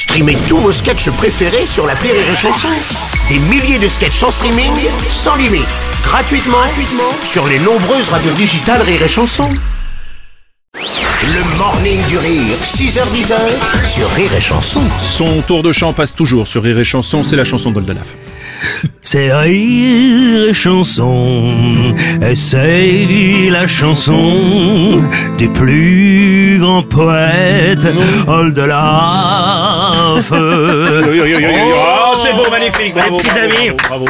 Streamez tous vos sketchs préférés sur la Rire et Chanson. Des milliers de sketchs en streaming, sans limite, gratuitement, gratuitement sur les nombreuses radios digitales Rire et Chanson. Le morning du rire, 6h10 sur Rire et Chanson. Son tour de chant passe toujours sur Rire et Chanson, c'est la chanson d'Oldelaf. C'est rire et chanson, essaye la chanson des plus grands poètes, Oldelaf. Oh, c'est beau, magnifique, bravo, petits bravo, amis. bravo, bravo.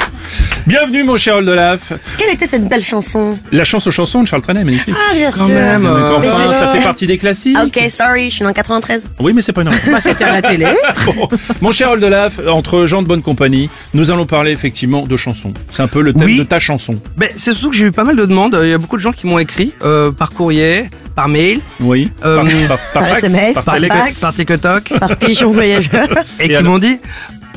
Bienvenue mon cher Oldelaf. Quelle était cette belle chanson La chance aux chansons de Charles Trenet, magnifique. Ah, bien sûr. même, Donc, euh, enfin, mais je- ça fait partie des classiques. Ah, ok, sorry, je suis dans 93. Oui, mais c'est pas une raison. C'était à la télé. Bon, Mon cher Oldelaf, entre gens de bonne compagnie, nous allons parler effectivement de chansons. C'est un peu le thème Oui. de ta chanson. Ben, c'est surtout que j'ai eu pas mal de demandes. Il y a beaucoup de gens qui m'ont écrit euh, par courrier, par mail, Oui. Euh, par, par, par par fax, SMS, par fax. TikTok, Par pigeon voyageur. et, Et qui m'ont dit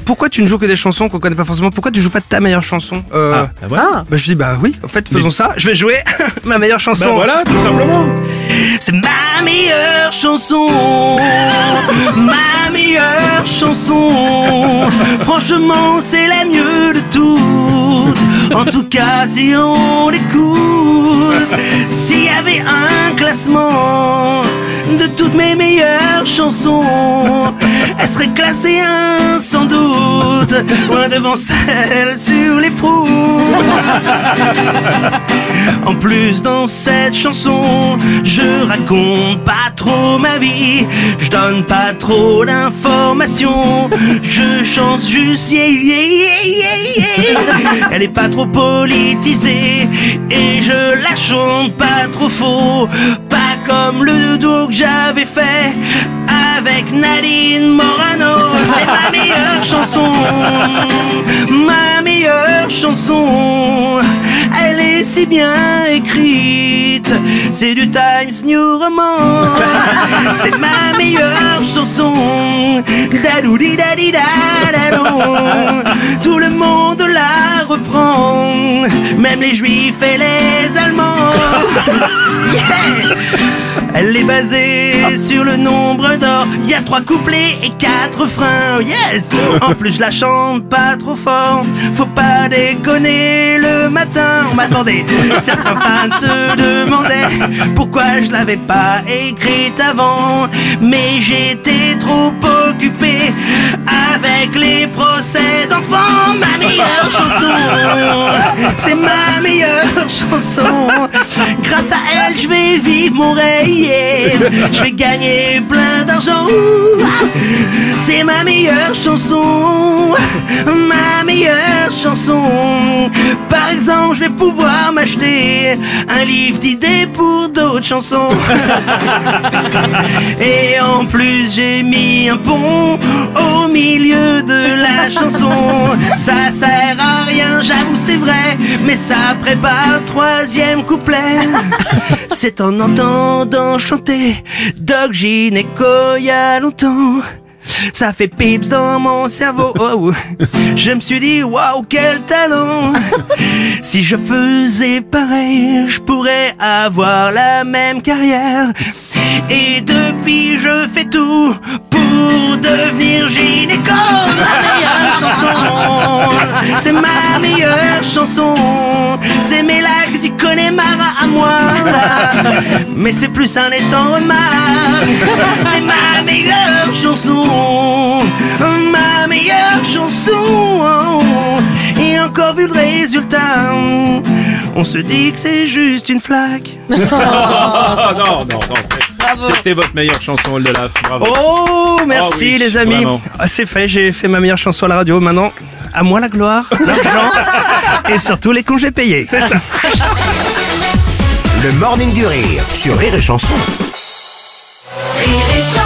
pourquoi tu ne joues que des chansons qu'on connaît pas forcément? Pourquoi tu joues pas ta meilleure chanson? Euh, Ah, bah. Ah, Bah, je dis bah oui, en fait faisons ça. Je vais jouer ma meilleure chanson. Bah voilà, tout simplement. C'est ma meilleure chanson, ma meilleure chanson. Franchement, c'est la mieux de toutes. En tout cas, si on l'écoute, s'il y avait un classement de toutes mes meilleures chansons, elle serait classée un sans doute, loin devant celle sur les en plus dans cette chanson, je raconte pas trop ma vie, je donne pas trop d'informations, je chante juste yeah, yeah, yeah, yeah. Elle est pas trop politisée. Et je la chante pas trop faux, comme le duo que j'avais fait avec Nadine Morano. C'est ma meilleure chanson, ma meilleure chanson. Elle est si bien écrite, c'est du Times New Roman. C'est ma meilleure chanson. Tout le monde la reprend, même les juifs et les allemands. Elle est basée sur le nombre d'or. Il y a trois couplets et quatre freins. Yes! En plus, je la chante pas trop fort. Faut pas déconner le matin. On m'a demandé. Certains fans se demandaient pourquoi je l'avais pas écrite avant. Mais j'étais trop occupé avec les procès d'enfants. Ma meilleure chanson, c'est ma meilleure chanson. Grâce à elle, je vais vivre mon rêve. Je vais gagner plein d'argent. C'est ma meilleure chanson, ma meilleure chanson. Par exemple, je vais pouvoir m'acheter un livre d'idées pour d'autres chansons. Et en plus, j'ai mis un pont au milieu de la chanson. Ça sert à rien, j'avoue, c'est vrai, mais ça prépare le troisième couplet. C'est en entendant chanter Doc Gineco il y a longtemps. Ça fait pips dans mon cerveau. Oh, je me suis dit, waouh, quel talent! Si je faisais pareil, je pourrais avoir la même carrière. Et depuis, je fais tout pour devenir gynéco. Ma meilleure chanson, c'est ma meilleure chanson. C'est mes lacs du Connemara à moi. Mais c'est plus un étang remarque. C'est ma meilleure chanson, ma meilleure chanson. Et encore vu le résultat, on se dit que c'est juste une flaque. Non, non, non. C'était votre meilleure chanson, Oldelaf. Bravo. Oh, merci oui, les amis. Ah, c'est fait, j'ai fait ma meilleure chanson à la radio. Maintenant, à moi la gloire, l'argent et surtout les congés payés. C'est ça. Le morning du rire sur Rire et Chanson. Rire et chanson